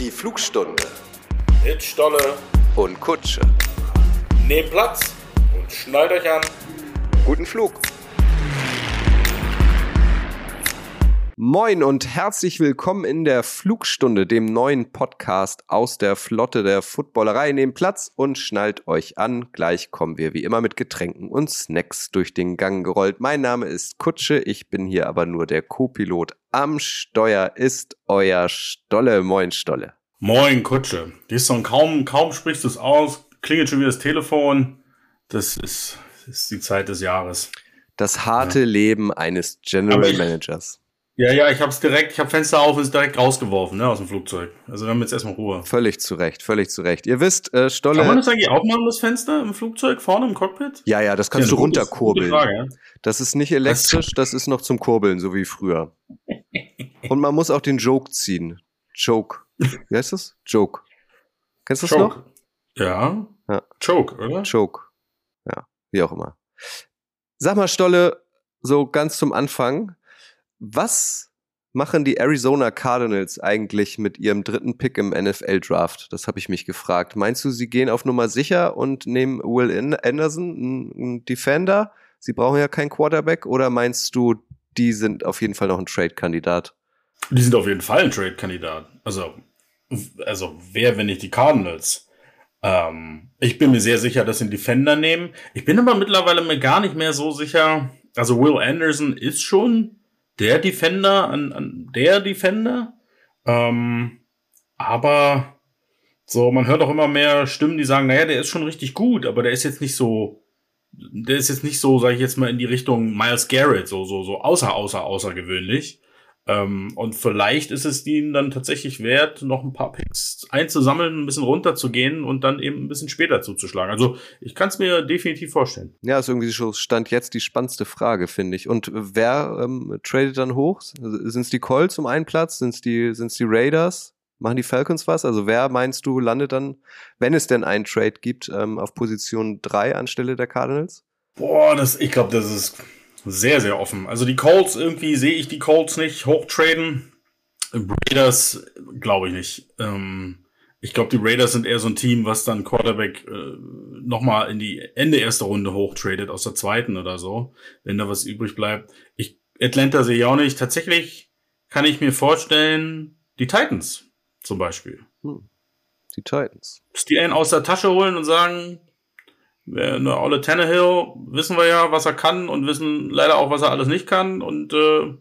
Die Flugstunde Mit Stolle. und Kutsche. Nehmt Platz und schnallt euch an. Guten Flug. Moin und herzlich willkommen in der Flugstunde, dem neuen Podcast aus der Flotte der Footballerei. Nehmt Platz und schnallt euch an. Gleich kommen wir wie immer mit Getränken und Snacks durch den Gang gerollt. Mein Name ist Kutsche, ich bin hier aber nur der Co-Pilot. Am Steuer ist euer Stolle. Moin Stolle. Moin, Kutsche. Dies so kaum, kaum sprichst du es aus, klingelt schon wieder das Telefon. Das ist, das ist die Zeit des Jahres. Das harte Leben eines General Managers. Ja, ja, ich hab's direkt, ich hab Fenster auf und es direkt rausgeworfen, ne, aus dem Flugzeug. Also wir haben jetzt erstmal Ruhe. Völlig zu Recht, völlig zu Recht. Ihr wisst, äh, Stolle. Kann man das eigentlich aufmachen, das Fenster im Flugzeug, vorne im Cockpit? Ja, ja, das kannst Ja, du runterkurbeln. Frage, ja. Das ist nicht elektrisch, das ist noch zum Kurbeln, so wie früher. Und man muss auch den Joke ziehen. Joke. Wie heißt das? Joke. Kennst du das noch? Ja. Ja. Choke, oder? Joke. Ja, wie auch immer. Sag mal, Stolle, so ganz zum Anfang. Was machen die Arizona Cardinals eigentlich mit ihrem dritten Pick im NFL-Draft? Das habe ich mich gefragt. Meinst du, sie gehen auf Nummer sicher und nehmen Will Anderson, einen Defender? Sie brauchen ja keinen Quarterback. Oder meinst du, die sind auf jeden Fall noch ein Trade-Kandidat? Die sind auf jeden Fall ein Trade-Kandidat. Also, also wer, wenn nicht die Cardinals? Ähm, ich bin mir sehr sicher, dass sie einen Defender nehmen. Ich bin aber mittlerweile mir gar nicht mehr so sicher. Also Will Anderson ist schon der Defender an, an der Defender. Ähm, aber so, man hört auch immer mehr Stimmen, die sagen, naja, der ist schon richtig gut, aber der ist jetzt nicht so, der ist jetzt nicht so, sage ich jetzt mal, in die Richtung Miles Garrett, so, so, so außer, außer, außergewöhnlich. Ähm, und vielleicht ist es ihnen dann tatsächlich wert, noch ein paar Picks einzusammeln, ein bisschen runterzugehen und dann eben ein bisschen später zuzuschlagen. Also ich kann es mir definitiv vorstellen. Ja, ist irgendwie so Stand jetzt die spannendste Frage, finde ich. Und wer ähm, tradet dann hoch? Sind es die Colts um einen Platz? Sind es die, sind's die Raiders? Machen die Falcons was? Also wer meinst du landet dann, wenn es denn einen Trade gibt, ähm, auf Position 3 anstelle der Cardinals? Boah, das, ich glaube, das ist sehr, sehr offen. Also die Colts, irgendwie sehe ich die Colts nicht hochtraden. Raiders glaube ich nicht. Ähm, ich glaube, die Raiders sind eher so ein Team, was dann Quarterback äh, nochmal in die Ende erster Runde hochtradet, aus der zweiten oder so, wenn da was übrig bleibt. Ich, Atlanta sehe ich auch nicht. Tatsächlich kann ich mir vorstellen, die Titans zum Beispiel. Die Titans. Die einen aus der Tasche holen und sagen, eine Olle Tannehill, wissen wir ja, was er kann und wissen leider auch, was er alles nicht kann. Und äh,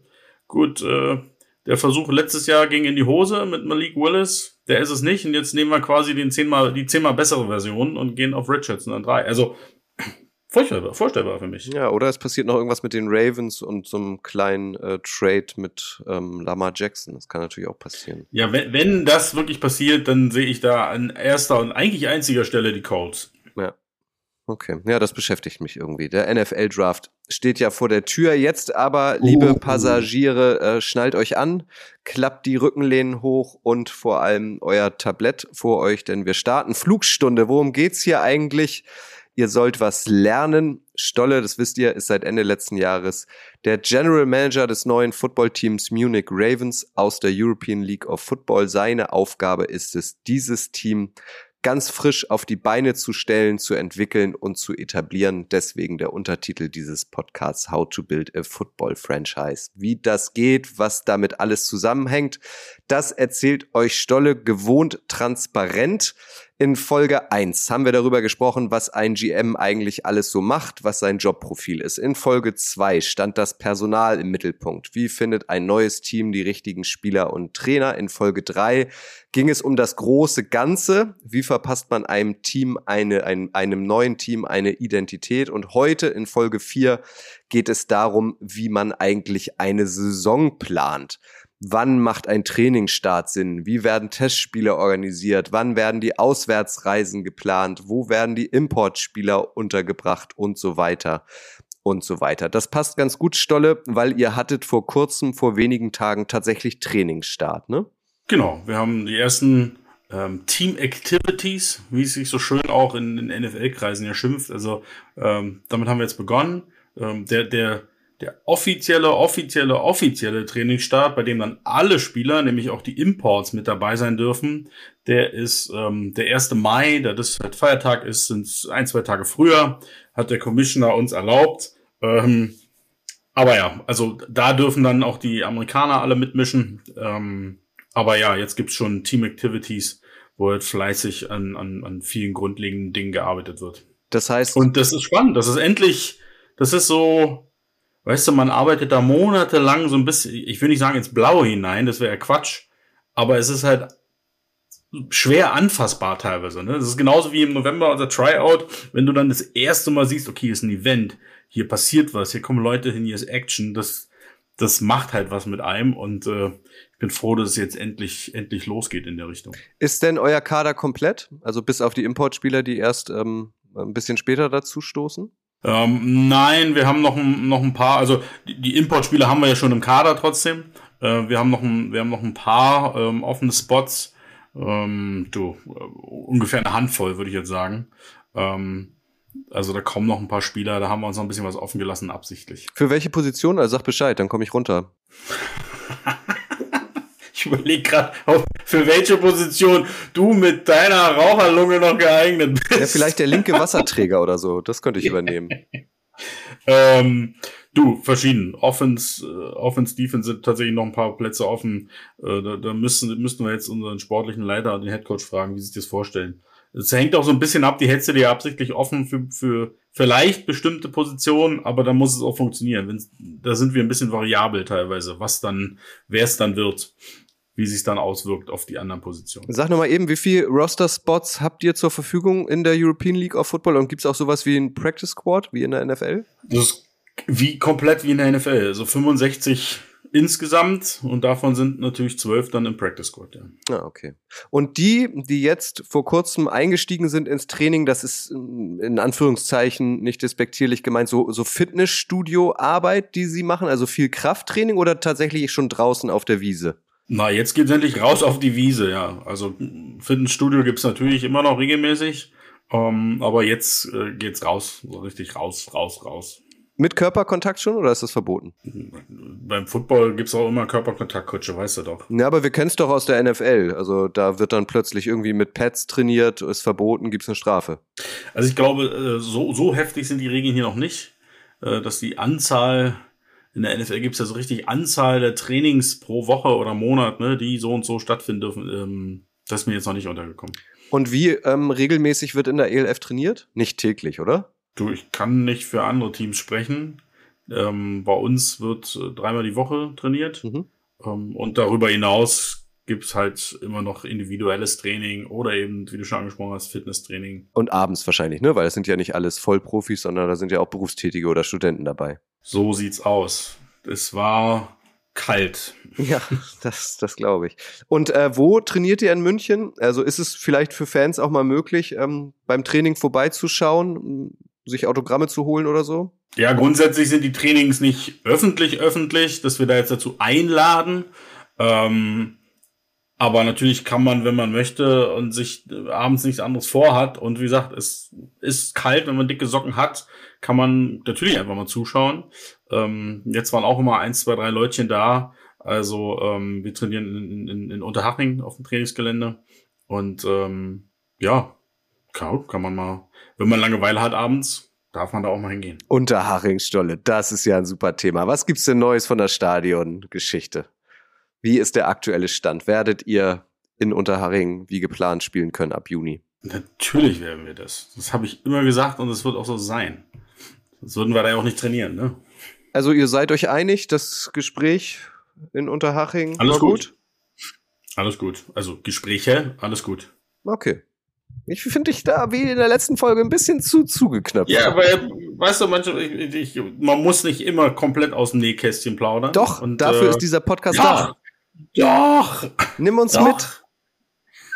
gut, äh, der Versuch letztes Jahr ging in die Hose mit Malik Willis. Der ist es nicht. Und jetzt nehmen wir quasi den zehnmal, die zehnmal bessere Version und gehen auf Richardson an drei. Also vorstellbar, vorstellbar für mich. Ja, oder es passiert noch irgendwas mit den Ravens und so einem kleinen äh, Trade mit ähm, Lamar Jackson. Das kann natürlich auch passieren. Ja, wenn, wenn das wirklich passiert, dann sehe ich da an erster und eigentlich einziger Stelle die Colts. Okay, ja, das beschäftigt mich irgendwie. Der NFL-Draft steht ja vor der Tür. Jetzt aber, liebe Uh. Passagiere, äh, schnallt euch an, klappt die Rückenlehnen hoch und vor allem euer Tablett vor euch, denn wir starten Flugstunde. Worum geht's hier eigentlich? Ihr sollt was lernen. Stolle, das wisst ihr, ist seit Ende letzten Jahres der General Manager des neuen Footballteams Munich Ravens aus der European League of Football. Seine Aufgabe ist es, dieses Team ganz frisch auf die Beine zu stellen, zu entwickeln und zu etablieren. Deswegen der Untertitel dieses Podcasts How to Build a Football Franchise. Wie das geht, was damit alles zusammenhängt, das erzählt euch Stolle gewohnt transparent. In Folge 1 haben wir darüber gesprochen, was ein GM eigentlich alles so macht, was sein Jobprofil ist. In Folge 2 stand das Personal im Mittelpunkt. Wie findet ein neues Team die richtigen Spieler und Trainer? In Folge 3 ging es um das große Ganze. Wie verpasst man einem Team eine, ein, einem neuen Team eine Identität? Und heute in Folge 4 geht es darum, wie man eigentlich eine Saison plant. Wann macht ein Trainingsstart Sinn? Wie werden Testspiele organisiert? Wann werden die Auswärtsreisen geplant? Wo werden die Importspieler untergebracht und so weiter und so weiter. Das passt ganz gut, Stolle, weil ihr hattet vor kurzem, vor wenigen Tagen tatsächlich Trainingsstart, ne? Genau, wir haben die ersten ähm, Team Activities, wie es sich so schön auch in den NFL-Kreisen ja schimpft. Also ähm, damit haben wir jetzt begonnen. Ähm, der, der Der offizielle, offizielle, offizielle Trainingsstart, bei dem dann alle Spieler, nämlich auch die Imports mit dabei sein dürfen, der ist ähm, der 1. Mai, da das halt Feiertag ist, sind ein, zwei Tage früher, hat der Commissioner uns erlaubt. Ähm, aber ja, also da dürfen dann auch die Amerikaner alle mitmischen. Ähm, aber ja, jetzt gibt's schon Team Activities, wo halt fleißig an, an, an vielen grundlegenden Dingen gearbeitet wird. Das heißt. Und das ist spannend. Das ist endlich, das ist so, weißt du, man arbeitet da monatelang so ein bisschen, ich will nicht sagen ins Blaue hinein, das wäre ja Quatsch, aber es ist halt schwer anfassbar teilweise. Ne? Das ist genauso wie im November unser Tryout, wenn du dann das erste Mal siehst, okay, ist ein Event, hier passiert was, hier kommen Leute hin, hier ist Action, das, das macht halt was mit einem und äh, ich bin froh, dass es jetzt endlich, endlich losgeht in der Richtung. Ist denn euer Kader komplett? Also bis auf die Importspieler, die erst ähm, ein bisschen später dazu stoßen? Ähm, nein, wir haben noch, noch ein paar, also die, die Importspieler haben wir ja schon im Kader trotzdem. Äh, wir, haben noch ein, wir haben noch ein paar ähm, offene Spots. Ähm, du, äh, ungefähr eine Handvoll, würde ich jetzt sagen. Ähm, also da kommen noch ein paar Spieler, da haben wir uns noch ein bisschen was offen gelassen, absichtlich. Für welche Position? Also sag Bescheid, dann komme ich runter. ich überlege gerade, für welche Position du mit deiner Raucherlunge noch geeignet bist. Ja, vielleicht der linke Wasserträger oder so, das könnte ich übernehmen. ähm, du, verschieden. Offense, äh, Offense, Defense sind tatsächlich noch ein paar Plätze offen. Äh, da, da müssen, müssten wir jetzt unseren sportlichen Leiter den Headcoach fragen, wie sie sich das vorstellen. Es hängt auch so ein bisschen ab, die hättest du dir absichtlich offen für, für vielleicht bestimmte Positionen, aber da muss es auch funktionieren. Wenn's, da sind wir ein bisschen variabel teilweise, was dann, wer es dann wird, wie sich dann auswirkt auf die anderen Positionen. Sag nochmal eben, wie viel Roster-Spots habt ihr zur Verfügung in der European League of Football und gibt es auch sowas wie ein Practice Squad, wie in der NFL? Das ist wie komplett wie in der NFL, also 65 insgesamt und davon sind natürlich zwölf dann im Practice Squad. Ja. Ah, okay. Und die, die jetzt vor kurzem eingestiegen sind ins Training, das ist in Anführungszeichen nicht despektierlich gemeint, so, so Fitnessstudio-Arbeit, die sie machen, also viel Krafttraining oder tatsächlich schon draußen auf der Wiese? Na, jetzt geht's endlich raus auf die Wiese, ja. Also Fitnessstudio gibt's natürlich immer noch regelmäßig, ähm, aber jetzt äh, geht's raus, so richtig raus, raus, raus. Mit Körperkontakt schon oder ist das verboten? Beim Football gibt's auch immer Körperkontaktkutsche, weißt du doch. Ja, aber wir kennen's doch aus der NFL. Also da wird dann plötzlich irgendwie mit Pads trainiert, ist verboten, gibt's eine Strafe. Also ich glaube, äh, so, so heftig sind die Regeln hier noch nicht, äh, dass die Anzahl, in der NFL gibt's ja so richtig Anzahl der Trainings pro Woche oder Monat, ne, die so und so stattfinden dürfen. Ähm, das ist mir jetzt noch nicht untergekommen. Und wie ähm, regelmäßig wird in der ELF trainiert? Nicht täglich, oder? Du, ich kann nicht für andere Teams sprechen. Ähm, bei uns wird äh, dreimal die Woche trainiert. Mhm. Ähm, und darüber hinaus gibt's halt immer noch individuelles Training oder eben, wie du schon angesprochen hast, Fitnesstraining. Und abends wahrscheinlich, ne? Weil es sind ja nicht alles Vollprofis, sondern da sind ja auch Berufstätige oder Studenten dabei. So sieht's aus. Es war kalt. Ja, das, das glaube ich. Und äh, wo trainiert ihr in München? Also ist es vielleicht für Fans auch mal möglich, ähm, beim Training vorbeizuschauen? sich Autogramme zu holen oder so? Ja, grundsätzlich sind die Trainings nicht öffentlich öffentlich, dass wir da jetzt dazu einladen. Ähm, aber natürlich kann man, wenn man möchte und sich abends nichts anderes vorhat und wie gesagt, es ist kalt, wenn man dicke Socken hat, kann man natürlich einfach mal zuschauen. Ähm, jetzt waren auch immer eins, zwei, drei Leutchen da. Also ähm, wir trainieren in, in, in Unterhaching auf dem Trainingsgelände. Und ähm, ja, kann, kann man mal wenn man Langeweile hat abends, darf man da auch mal hingehen. Unterhachingstolle, das ist ja ein super Thema. Was gibt's denn Neues von der Stadiongeschichte? Wie ist der aktuelle Stand? Werdet ihr in Unterhaching wie geplant spielen können ab Juni? Natürlich werden wir das. Das habe ich immer gesagt und es wird auch so sein. Sonst würden wir da ja auch nicht trainieren, ne? Also ihr seid euch einig, das Gespräch in Unterhaching alles war gut? gut? Alles gut. Also Gespräche, alles gut. Okay. Ich finde dich da wie in der letzten Folge ein bisschen zu zugeknöpft. Ja, weil, weißt du, manchmal, ich, ich, man muss nicht immer komplett aus dem Nähkästchen plaudern. Doch, und, dafür äh, ist dieser Podcast doch, da. Doch! Nimm uns doch. mit.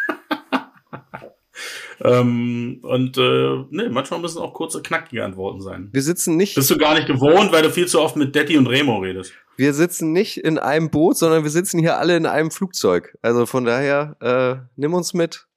ähm, und äh, nee, manchmal müssen auch kurze, knackige Antworten sein. Wir sitzen nicht. Bist du gar nicht gewohnt, weil du viel zu oft mit Detti und Remo redest. Wir sitzen nicht in einem Boot, sondern wir sitzen hier alle in einem Flugzeug. Also von daher, äh, nimm uns mit.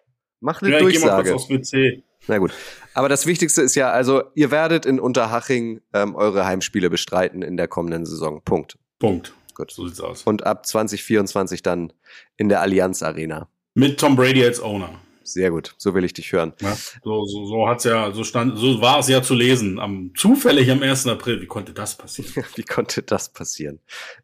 Mach eine ja, Durchsage. Ich geh mal kurz aufs WC. Na gut. Aber das Wichtigste ist ja, also ihr werdet in Unterhaching ähm, eure Heimspiele bestreiten in der kommenden Saison. Punkt. Punkt. Gut. So sieht's aus. Und ab 2024 dann in der Allianz Arena. Mit Tom Brady als Owner. Sehr gut, so will ich dich hören. Ja, so, so, so hat's ja, so stand, so war es ja zu lesen. Am zufällig am 1. April. Wie konnte das passieren? Wie konnte das passieren?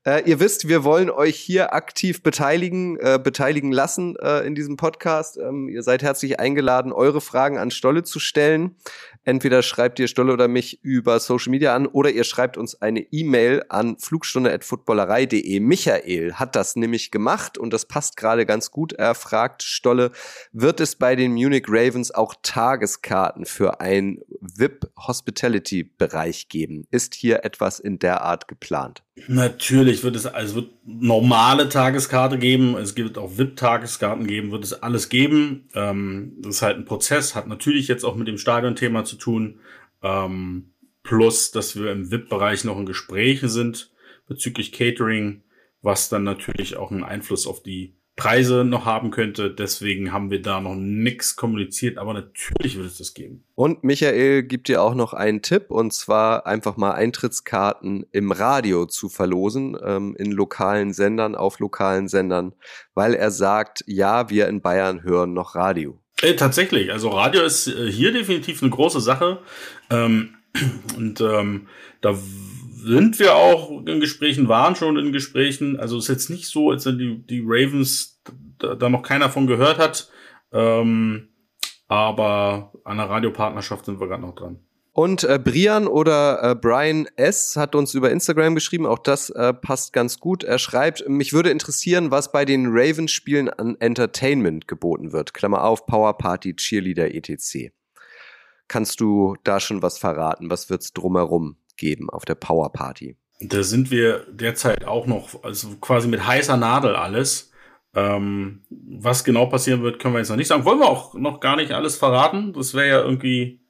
Äh, ihr wisst, wir wollen euch hier aktiv beteiligen, äh, beteiligen lassen äh, in diesem Podcast. Ähm, ihr seid herzlich eingeladen, eure Fragen an Stolle zu stellen. Entweder schreibt ihr Stolle oder mich über Social Media an oder ihr schreibt uns eine E-Mail an flugstunde.footballerei.de. Michael hat das nämlich gemacht und das passt gerade ganz gut. Er fragt Stolle, wird es bei den Munich Ravens auch Tageskarten für ein VIP-Hospitality-Bereich geben? Ist hier etwas in der Art geplant? Natürlich wird es, also wird normale Tageskarte geben, es wird auch VIP-Tageskarten geben, wird es alles geben. Ähm, das ist halt ein Prozess, hat natürlich jetzt auch mit dem Stadionthema zu tun. Ähm, plus, dass wir im VIP-Bereich noch in Gesprächen sind bezüglich Catering, was dann natürlich auch einen Einfluss auf die Preise noch haben könnte. Deswegen haben wir da noch nichts kommuniziert, aber natürlich wird es das geben. Und Michael gibt dir auch noch einen Tipp, und zwar einfach mal Eintrittskarten im Radio zu verlosen, ähm, in lokalen Sendern, auf lokalen Sendern, weil er sagt, ja, wir in Bayern hören noch Radio. Äh, tatsächlich, also Radio ist äh, hier definitiv eine große Sache. Ähm, und ähm, da sind wir auch in Gesprächen, waren schon in Gesprächen. Also ist jetzt nicht so, als wenn die, die Ravens da, noch keiner von gehört hat. Ähm, aber an einer Radiopartnerschaft sind wir gerade noch dran. Und äh, Brian oder äh, Brian S. hat uns über Instagram geschrieben, auch das äh, passt ganz gut. Er schreibt, mich würde interessieren, was bei den Ravens-Spielen an Entertainment geboten wird. Klammer auf, Power Party, Cheerleader, etc. Kannst du da schon was verraten? Was wird's drumherum geben auf der Power Party? Da sind wir derzeit auch noch, also quasi mit heißer Nadel alles. Ähm, was genau passieren wird, können wir jetzt noch nicht sagen. Wollen wir auch noch gar nicht alles verraten. Das wäre ja irgendwie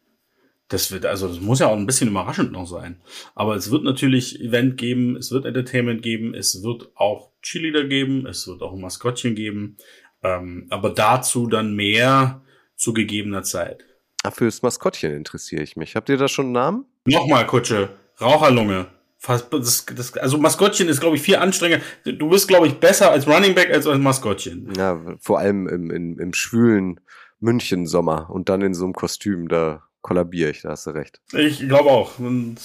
das wird, also das muss ja auch ein bisschen überraschend noch sein. Aber es wird natürlich Event geben, es wird Entertainment geben, es wird auch Cheerleader geben, es wird auch ein Maskottchen geben. Ähm, aber dazu dann mehr zu gegebener Zeit. Ach, fürs Maskottchen interessiere ich mich. Habt ihr da schon einen Namen? Nochmal, Kutsche. Raucherlunge. Das, das, also Maskottchen ist, glaube ich, viel anstrengender. Du bist, glaube ich, besser als Running Back als als Maskottchen. Ja, vor allem im, im, im schwülen München-Sommer und dann in so einem Kostüm, da kollabiere ich, da hast du recht. Ich glaube auch. Und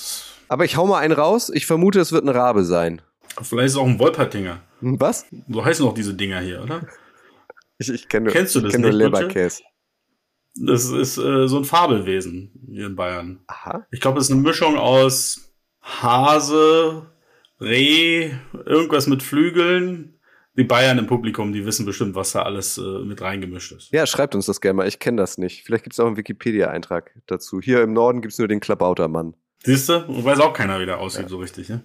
Aber ich hau mal einen raus. Ich vermute, es wird ein Rabe sein. vielleicht ist es auch ein Wolpertinger. Hm, Was? So heißen auch diese Dinger hier, oder? Ich, ich kenne Kennst du das kenn nicht? Leberkäse. Das ist äh, so ein Fabelwesen hier in Bayern. Aha. Ich glaube, es ist eine Mischung aus Hase, Reh, irgendwas mit Flügeln. Die Bayern im Publikum, die wissen bestimmt, was da alles äh, mit reingemischt ist. Ja, schreibt uns das gerne mal. Ich kenne das nicht. Vielleicht gibt es auch einen Wikipedia-Eintrag dazu. Hier im Norden gibt es nur den Klabautermann. Siehst du? Weiß auch keiner, wie der aussieht, so richtig. Ne?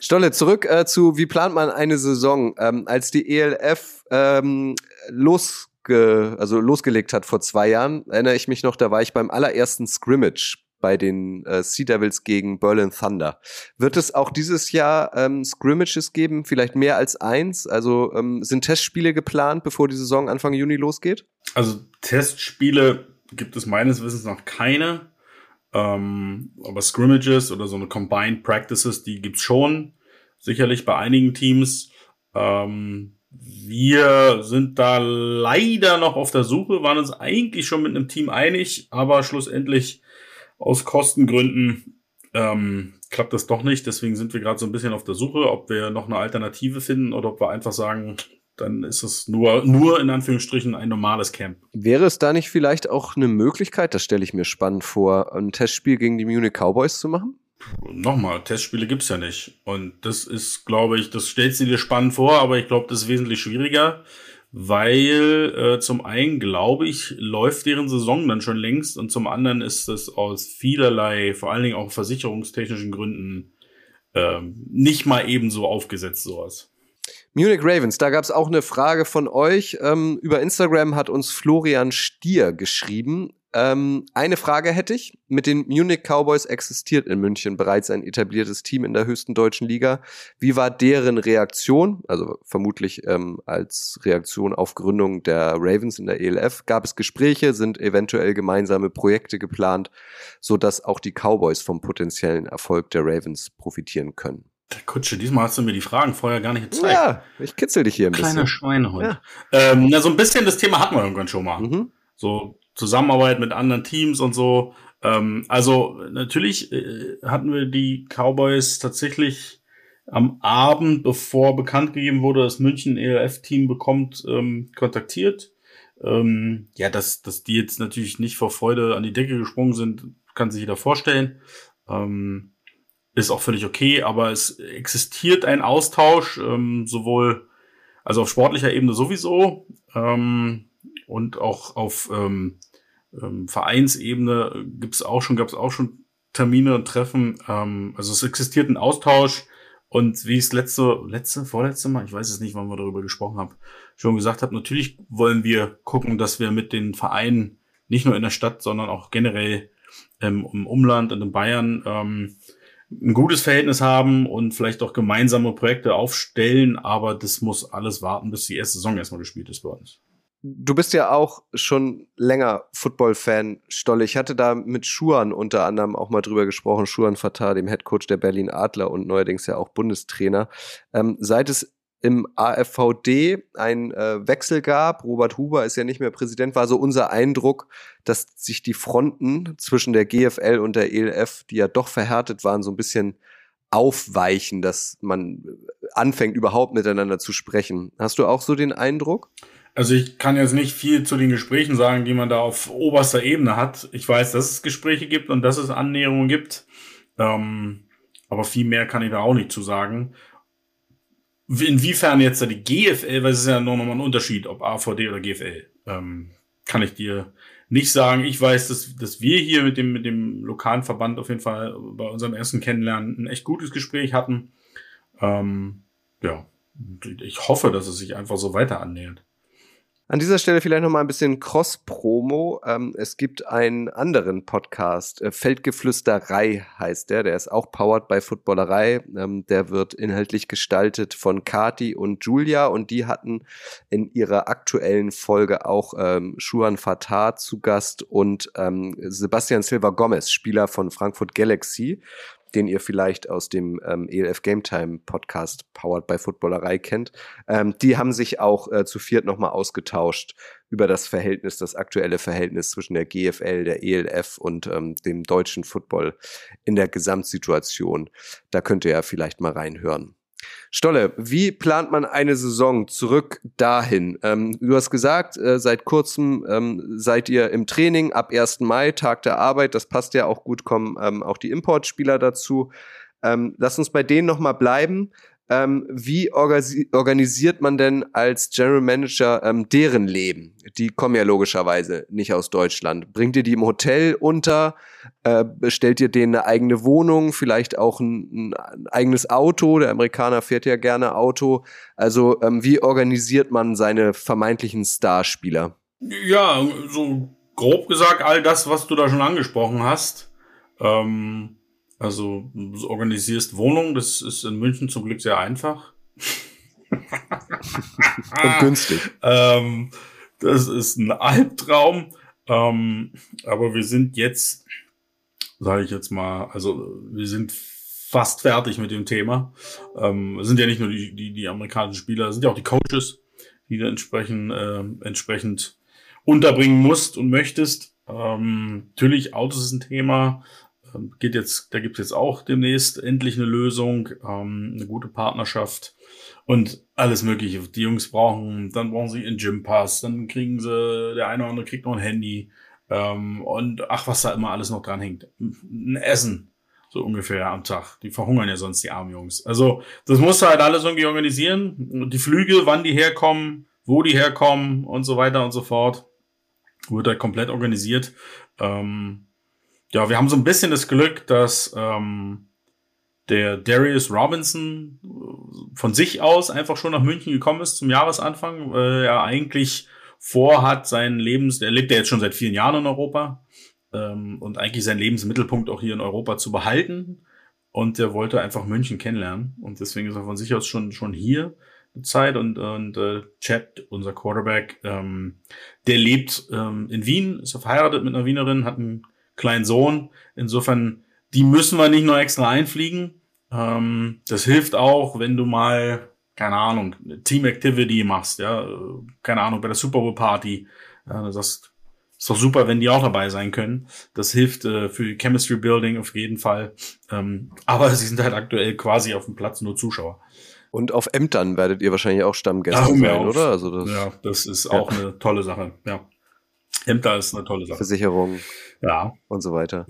Stolle, zurück äh, zu, wie plant man eine Saison? Ähm, als die ELF ähm, losge also losgelegt hat vor zwei Jahren, erinnere ich mich noch, da war ich beim allerersten Scrimmage bei den äh, Sea Devils gegen Berlin Thunder. Wird es auch dieses Jahr ähm, Scrimmages geben, vielleicht mehr als eins? Also ähm, sind Testspiele geplant, bevor die Saison Anfang Juni losgeht? Also Testspiele gibt es meines Wissens noch keine. Ähm, aber Scrimmages oder so eine Combined Practices, die gibt's schon. Sicherlich bei einigen Teams. Ähm, wir sind da leider noch auf der Suche, waren uns eigentlich schon mit einem Team einig, aber schlussendlich aus Kostengründen ähm, klappt das doch nicht. Deswegen sind wir gerade so ein bisschen auf der Suche, ob wir noch eine Alternative finden oder ob wir einfach sagen, dann ist es nur, nur in Anführungsstrichen ein normales Camp. Wäre es da nicht vielleicht auch eine Möglichkeit, das stelle ich mir spannend vor, ein Testspiel gegen die Munich Cowboys zu machen? Nochmal, Testspiele gibt's ja nicht. Und das ist, glaube ich, das stellst du dir spannend vor, aber ich glaube, das ist wesentlich schwieriger, weil äh, zum einen, glaube ich, läuft deren Saison dann schon längst und zum anderen ist es aus vielerlei, vor allen Dingen auch versicherungstechnischen Gründen, ähm, nicht mal ebenso aufgesetzt sowas. Munich Ravens, da gab es auch eine Frage von euch. Ähm, über Instagram hat uns Florian Stier geschrieben. Ähm, eine Frage hätte ich. Mit den Munich Cowboys existiert in München bereits ein etabliertes Team in der höchsten deutschen Liga. Wie war deren Reaktion? Also vermutlich ähm, als Reaktion auf Gründung der Ravens in der ELF. Gab es Gespräche? Sind eventuell gemeinsame Projekte geplant, sodass auch die Cowboys vom potenziellen Erfolg der Ravens profitieren können? Der Kutsche, diesmal hast du mir die Fragen vorher gar nicht gezeigt. Ja, ich kitzel dich hier ein Kleiner bisschen. Schweinehund. Ja. Ähm, na, so ein bisschen das Thema hatten wir irgendwann schon mal. Mhm. So Zusammenarbeit mit anderen Teams und so. Ähm, also natürlich äh, hatten wir die Cowboys tatsächlich am Abend, bevor bekannt gegeben wurde, dass München ELF-Team bekommt, ähm, kontaktiert. Ähm, ja, dass, dass die jetzt natürlich nicht vor Freude an die Decke gesprungen sind, kann sich jeder vorstellen. Ähm, ist auch völlig okay, aber es existiert ein Austausch, ähm, sowohl also auf sportlicher Ebene sowieso ähm, und auch auf ähm, ähm, Vereinsebene gibt's auch schon, gab es auch schon Termine und Treffen. Ähm, also es existiert ein Austausch und wie ich es letzte, letzte, vorletzte Mal, ich weiß es nicht, wann wir darüber gesprochen haben, schon gesagt habe, natürlich wollen wir gucken, dass wir mit den Vereinen nicht nur in der Stadt, sondern auch generell ähm, im Umland und in Bayern ähm, ein gutes Verhältnis haben und vielleicht auch gemeinsame Projekte aufstellen, aber das muss alles warten, bis die erste Saison erstmal gespielt ist bei uns. Du bist ja auch schon länger Football-Fan, Stolle. Ich hatte da mit Schuan unter anderem auch mal drüber gesprochen, Schuan Fatah, dem Headcoach der Berlin Adler und neuerdings ja auch Bundestrainer. Ähm, seit es im AFVD ein äh, Wechsel gab, Robert Huber ist ja nicht mehr Präsident, war so unser Eindruck, dass sich die Fronten zwischen der GFL und der ELF, die ja doch verhärtet waren, so ein bisschen aufweichen, dass man anfängt überhaupt miteinander zu sprechen. Hast du auch so den Eindruck? Also ich kann jetzt nicht viel zu den Gesprächen sagen, die man da auf oberster Ebene hat. Ich weiß, dass es Gespräche gibt und dass es Annäherungen gibt. Ähm, aber viel mehr kann ich da auch nicht zu sagen. Inwiefern jetzt da die GFL, weil es ist ja noch mal ein Unterschied, ob AVD oder GFL, ähm, kann ich dir nicht sagen. Ich weiß, dass, dass wir hier mit dem, mit dem lokalen Verband auf jeden Fall bei unserem ersten Kennenlernen ein echt gutes Gespräch hatten. Ähm, ja, ich hoffe, dass es sich einfach so weiter annähert. An dieser Stelle vielleicht noch mal ein bisschen Cross-Promo. Ähm, es gibt einen anderen Podcast, äh, Feldgeflüsterei heißt der. Der ist auch powered bei Footballerei. Ähm, der wird inhaltlich gestaltet von Kati und Julia und die hatten in ihrer aktuellen Folge auch ähm, Schuan Fatah zu Gast und ähm, Sebastian Silva Gomez, Spieler von Frankfurt Galaxy den ihr vielleicht aus dem ähm, ELF Game Time Podcast Powered by Footballerei kennt. Ähm, die haben sich auch äh, zu viert nochmal ausgetauscht über das Verhältnis, das aktuelle Verhältnis zwischen der GFL, der ELF und ähm, dem deutschen Football in der Gesamtsituation. Da könnt ihr ja vielleicht mal reinhören. Stolle, wie plant man eine Saison zurück dahin? Ähm, du hast gesagt, äh, seit kurzem ähm, seid ihr im Training ab 1. Mai, Tag der Arbeit. Das passt ja auch gut, kommen ähm, auch die Importspieler dazu. Ähm, lass uns bei denen nochmal bleiben ähm, wie organisiert man denn als General Manager ähm, deren Leben? Die kommen ja logischerweise nicht aus Deutschland. Bringt ihr die im Hotel unter? Äh, bestellt ihr denen eine eigene Wohnung? Vielleicht auch ein, ein, eigenes Auto? Der Amerikaner fährt ja gerne Auto. Also ähm, wie organisiert man seine vermeintlichen Starspieler? Ja, so grob gesagt, all das, was du da schon angesprochen hast. Ähm also du organisierst Wohnung, das ist in München zum Glück sehr einfach. Und günstig. Ähm, das ist ein Albtraum. Ähm, aber wir sind jetzt, sage ich jetzt mal, also wir sind fast fertig mit dem Thema. Ähm, es sind ja nicht nur die, die, die amerikanischen Spieler, es sind ja auch die Coaches, die du entsprechend, äh, entsprechend unterbringen musst und möchtest. Ähm, natürlich, Autos ist ein Thema. Ähm, geht jetzt, da gibt es jetzt auch demnächst endlich eine Lösung, ähm, eine gute Partnerschaft und alles Mögliche. Die Jungs brauchen, dann brauchen sie einen Gympass, dann kriegen sie, der eine oder andere kriegt noch ein Handy ähm, und ach, was da immer alles noch dran hängt. Ein Essen, so ungefähr am Tag. Die verhungern ja sonst, die armen Jungs. Also, das musst du halt alles irgendwie organisieren. Die Flüge, wann die herkommen, wo die herkommen und so weiter und so fort. Wird halt komplett organisiert. Ähm, ja, wir haben so ein bisschen das Glück, dass ähm, der Darius Robinson äh, von sich aus einfach schon nach München gekommen ist zum Jahresanfang, weil er eigentlich vorhat, sein Lebens, er lebt ja jetzt schon seit vielen Jahren in Europa ähm, und eigentlich seinen Lebensmittelpunkt auch hier in Europa zu behalten. Und er wollte einfach München kennenlernen. Und deswegen ist er von sich aus schon, schon hier Zeit. Und, und äh, Chad, unser Quarterback, ähm, der lebt ähm, in Wien, ist verheiratet mit einer Wienerin, hat einen kleinen Sohn. Insofern, die müssen wir nicht nur extra einfliegen. Ähm, das hilft auch, wenn du mal, keine Ahnung, Team Activity machst, ja, keine Ahnung, bei der Super Bowl Party. Ja, du sagst, ist doch super, wenn die auch dabei sein können. Das hilft äh, für Chemistry Building auf jeden Fall. Ähm, aber sie sind halt aktuell quasi auf dem Platz nur Zuschauer. Und auf Ämtern werdet ihr wahrscheinlich auch Stammgäste sein, oder? Also das, ja, das ist auch ja. eine tolle Sache. Ja. Ämter ist eine tolle Sache. Versicherung. Ja. Und so weiter.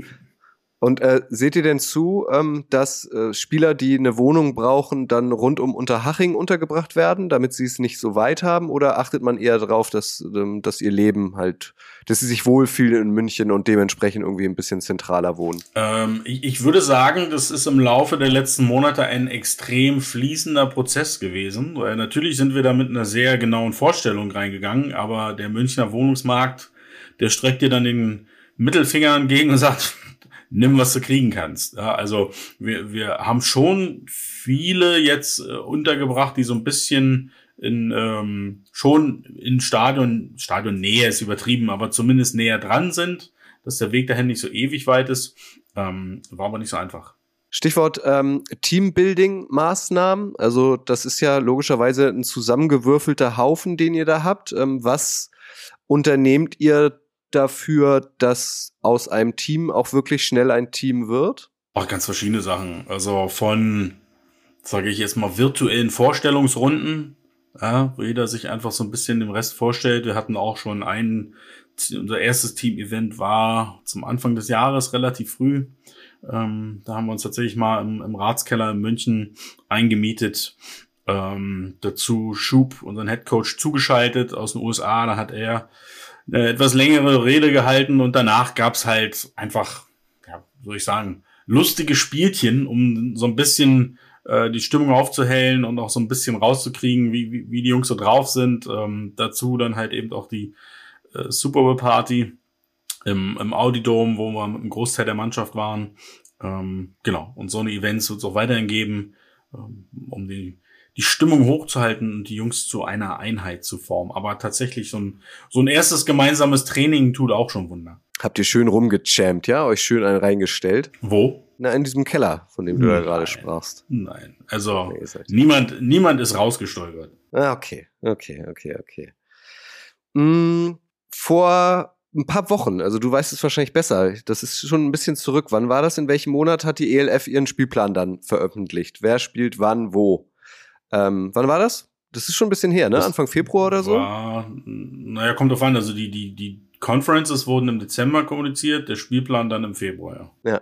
Und äh, seht ihr denn zu, ähm, dass äh, Spieler, die eine Wohnung brauchen, dann rund um Unterhaching untergebracht werden, damit sie es nicht so weit haben? Oder achtet man eher darauf, dass, ähm, dass ihr Leben halt, dass sie sich wohlfühlen in München und dementsprechend irgendwie ein bisschen zentraler wohnen? Ähm, ich, ich würde sagen, das ist im Laufe der letzten Monate ein extrem fließender Prozess gewesen. Weil natürlich sind wir da mit einer sehr genauen Vorstellung reingegangen, aber der Münchner Wohnungsmarkt, der streckt dir dann den Mittelfinger entgegen und sagt, nimm, was du kriegen kannst. Ja, also wir, wir haben schon viele jetzt äh, untergebracht, die so ein bisschen in ähm, schon in Stadion, Stadion Nähe ist übertrieben, aber zumindest näher dran sind, dass der Weg dahin nicht so ewig weit ist. Ähm, war aber nicht so einfach. Stichwort ähm, Teambuilding-Maßnahmen. Also das ist ja logischerweise ein zusammengewürfelter Haufen, den ihr da habt. Ähm, was unternehmt ihr dafür, dass aus einem Team auch wirklich schnell ein Team wird? Ach, ganz verschiedene Sachen. Also von, sage ich jetzt mal, virtuellen Vorstellungsrunden, ja, wo jeder sich einfach so ein bisschen dem Rest vorstellt. Wir hatten auch schon ein, unser erstes Team-Event war zum Anfang des Jahres relativ früh. Ähm, da haben wir uns tatsächlich mal im, im Ratskeller in München eingemietet. Ähm, dazu Schub, unseren Headcoach, zugeschaltet aus den USA. Da hat er eine etwas längere Rede gehalten und danach gab's halt einfach, ja, soll ich sagen, lustige Spielchen, um so ein bisschen äh, die Stimmung aufzuhellen und auch so ein bisschen rauszukriegen, wie, wie, wie die Jungs so drauf sind. Ähm, dazu dann halt eben auch die äh, Super Bowl Party im, im Audi Dome, wo wir mit einem Großteil der Mannschaft waren. Ähm, genau, und so eine Events wird es auch weiterhin geben, ähm, um die die Stimmung hochzuhalten und die Jungs zu einer Einheit zu formen. Aber tatsächlich so ein, so ein erstes gemeinsames Training tut auch schon Wunder. Habt ihr schön rumgechampt, ja? Euch schön einen reingestellt? Wo? Na, in diesem Keller, von dem du Nein. da gerade sprachst. Nein, also nee, niemand, niemand ist rausgestolpert. Ah, okay, okay, okay, okay. Hm, vor ein paar Wochen, also du weißt es wahrscheinlich besser, das ist schon ein bisschen zurück. Wann war das? In welchem Monat hat die ELF ihren Spielplan dann veröffentlicht? Wer spielt wann, wo? Ähm, wann war das? Das ist schon ein bisschen her, ne? Das Anfang Februar oder so? War, naja, kommt drauf an. Also die, die, die Conferences wurden im Dezember kommuniziert, der Spielplan dann im Februar, ja. ja.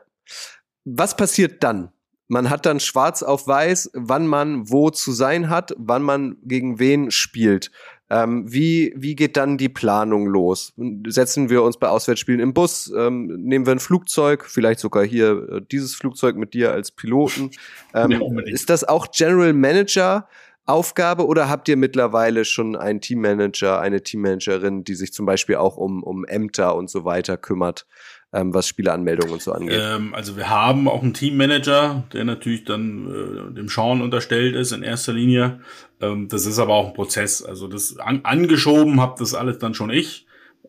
Was passiert dann? Man hat dann schwarz auf weiß, wann man wo zu sein hat, wann man gegen wen spielt. Ähm, wie, wie geht dann die Planung los? Setzen wir uns bei Auswärtsspielen im Bus? Ähm, nehmen wir ein Flugzeug? Vielleicht sogar hier äh, dieses Flugzeug mit dir als Piloten? Ähm, ja, ist das auch General Manager Aufgabe oder habt ihr mittlerweile schon einen Teammanager, eine Teammanagerin, die sich zum Beispiel auch um, um Ämter und so weiter kümmert? Ähm, was Spieleranmeldungen und so angeht? Ähm, also wir haben auch einen Teammanager, der natürlich dann äh, dem Schauen unterstellt ist in erster Linie. Ähm, das ist aber auch ein Prozess. Also das an, angeschoben habe das alles dann schon ich.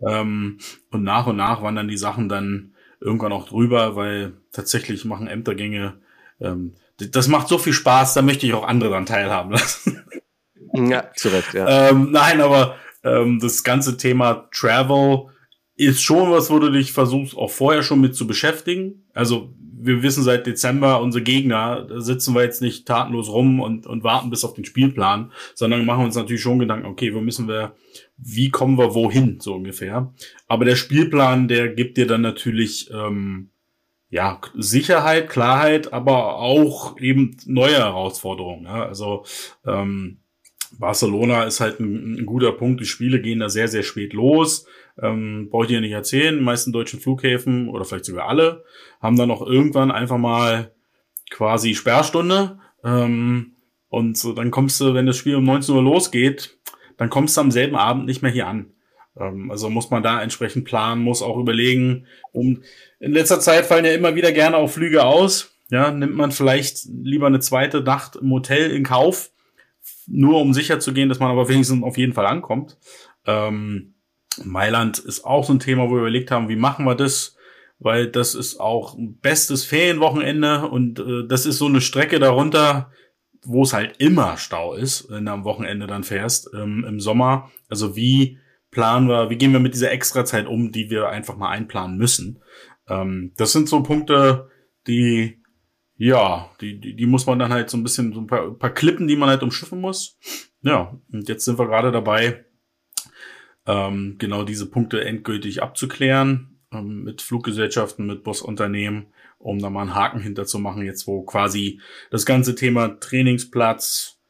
Ähm, und nach und nach waren dann die Sachen dann irgendwann auch drüber, weil tatsächlich machen Ämtergänge, ähm, das macht so viel Spaß, da möchte ich auch andere dann teilhaben lassen. Ja, zu Recht, ja. Ähm, nein, aber ähm, das ganze Thema Travel, ist schon was, wo du dich versuchst, auch vorher schon mit zu beschäftigen. Also wir wissen seit Dezember, unsere Gegner, da sitzen wir jetzt nicht tatenlos rum und, und warten bis auf den Spielplan, sondern machen uns natürlich schon Gedanken, okay, wo müssen wir, wie kommen wir wohin, so ungefähr. Aber der Spielplan, der gibt dir dann natürlich ähm, ja Sicherheit, Klarheit, aber auch eben neue Herausforderungen. Ja? Also ähm, Barcelona ist halt ein, ein guter Punkt. Die Spiele gehen da sehr, sehr spät los. Ähm, brauche ich dir nicht erzählen. Die meisten deutschen Flughäfen oder vielleicht sogar alle haben dann auch irgendwann einfach mal quasi Sperrstunde. Ähm, und dann kommst du, wenn das Spiel um 19 Uhr losgeht, dann kommst du am selben Abend nicht mehr hier an. Ähm, also muss man da entsprechend planen, muss auch überlegen. Um, in letzter Zeit fallen ja immer wieder gerne auch Flüge aus. Ja, nimmt man vielleicht lieber eine zweite Nacht im Hotel in Kauf, nur um sicher zu gehen, dass man aber wenigstens auf jeden Fall ankommt. Ähm, Mailand ist auch so ein Thema, wo wir überlegt haben, wie machen wir das? Weil das ist auch ein bestes Ferienwochenende und äh, das ist so eine Strecke darunter, wo es halt immer Stau ist, wenn du am Wochenende dann fährst ähm, im Sommer. Also wie planen wir, wie gehen wir mit dieser Extrazeit um, die wir einfach mal einplanen müssen? Ähm, das sind so Punkte, die ja, die, die, die muss man dann halt so ein bisschen, so ein paar, paar Klippen, die man halt umschiffen muss. Ja, und jetzt sind wir gerade dabei, ähm, genau diese Punkte endgültig abzuklären ähm, mit Fluggesellschaften, mit Busunternehmen, um da mal einen Haken hinterzumachen, jetzt wo quasi das ganze Thema Trainingsplatz,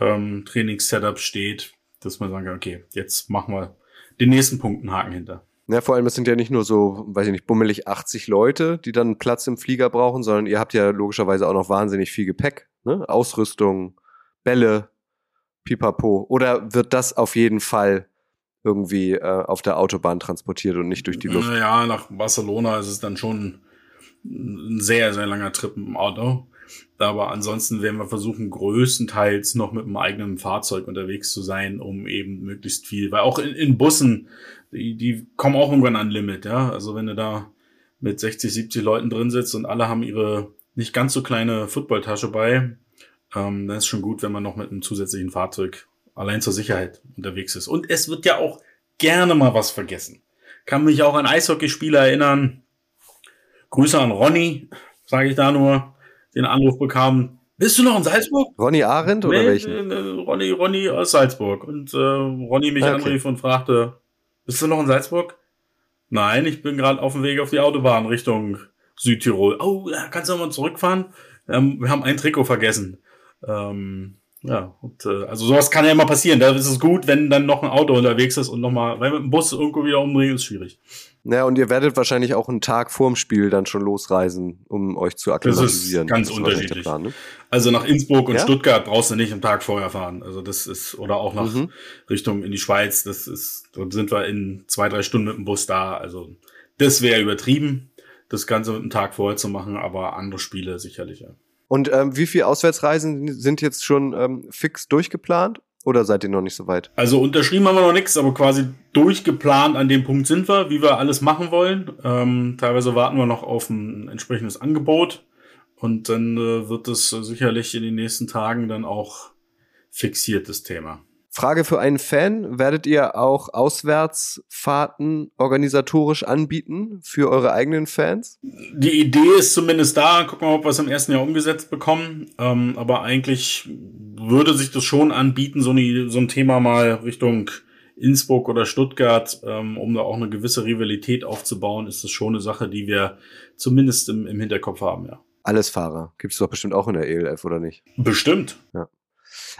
ähm, Trainingssetup steht, dass man sagen kann, okay, jetzt machen wir den nächsten Punkt einen Haken hinter. Ja, vor allem, es sind ja nicht nur so, weiß ich nicht, bummelig 80 Leute, die dann Platz im Flieger brauchen, sondern ihr habt ja logischerweise auch noch wahnsinnig viel Gepäck, ne? Ausrüstung, Bälle, Pipapo. Oder wird das auf jeden Fall irgendwie äh, auf der Autobahn transportiert und nicht durch die Luft? Ja, nach Barcelona ist es dann schon ein sehr, sehr langer Trip dem Auto. Aber ansonsten werden wir versuchen, größtenteils noch mit einem eigenen Fahrzeug unterwegs zu sein, um eben möglichst viel, weil auch in, in Bussen, die, die kommen auch irgendwann an Limit, ja. Also wenn du da mit 60, 70 Leuten drin sitzt und alle haben ihre nicht ganz so kleine Footballtasche bei, ähm, dann ist schon gut, wenn man noch mit einem zusätzlichen Fahrzeug allein zur Sicherheit unterwegs ist. Und es wird ja auch gerne mal was vergessen. Kann mich auch an Eishockeyspieler erinnern. Grüße an Ronny, sage ich da nur den Anruf bekam, bist du noch in Salzburg? Ronny Arendt oder nee, welchen? Ronny, Ronny aus Salzburg. Und äh, Ronny mich okay. anrief und fragte, bist du noch in Salzburg? Nein, ich bin gerade auf dem Weg auf die Autobahn Richtung Südtirol. Oh, kannst du mal zurückfahren? Ähm, wir haben ein Trikot vergessen. Ähm, ja, und, äh, also sowas kann ja immer passieren. Da ist es gut, wenn dann noch ein Auto unterwegs ist und nochmal, weil mit dem Bus irgendwo wieder umdrehen ist schwierig. Ja, und ihr werdet wahrscheinlich auch einen Tag vorm Spiel dann schon losreisen, um euch zu akklimatisieren. Das ist ganz das unterschiedlich. Plan, ne? Also nach Innsbruck und ja? Stuttgart brauchst du nicht am Tag vorher fahren. Also das ist, oder auch nach mhm. Richtung in die Schweiz. Das ist, dort sind wir in zwei, drei Stunden mit dem Bus da. Also das wäre übertrieben, das Ganze mit einem Tag vorher zu machen, aber andere Spiele sicherlich, ja. Und ähm, wie viele Auswärtsreisen sind jetzt schon ähm, fix durchgeplant? Oder seid ihr noch nicht so weit? Also unterschrieben haben wir noch nichts, aber quasi durchgeplant an dem Punkt sind wir, wie wir alles machen wollen. Ähm, teilweise warten wir noch auf ein entsprechendes Angebot. Und dann äh, wird es sicherlich in den nächsten Tagen dann auch fixiert, das Thema. Frage für einen Fan, werdet ihr auch Auswärtsfahrten organisatorisch anbieten für eure eigenen Fans? Die Idee ist zumindest da. Gucken wir mal, ob wir es im ersten Jahr umgesetzt bekommen. Ähm, aber eigentlich würde sich das schon anbieten, so, eine, so ein Thema mal Richtung Innsbruck oder Stuttgart, ähm, um da auch eine gewisse Rivalität aufzubauen, ist das schon eine Sache, die wir zumindest im, im Hinterkopf haben, ja. Alles Fahrer. Gibt es doch bestimmt auch in der ELF, oder nicht? Bestimmt. Ja.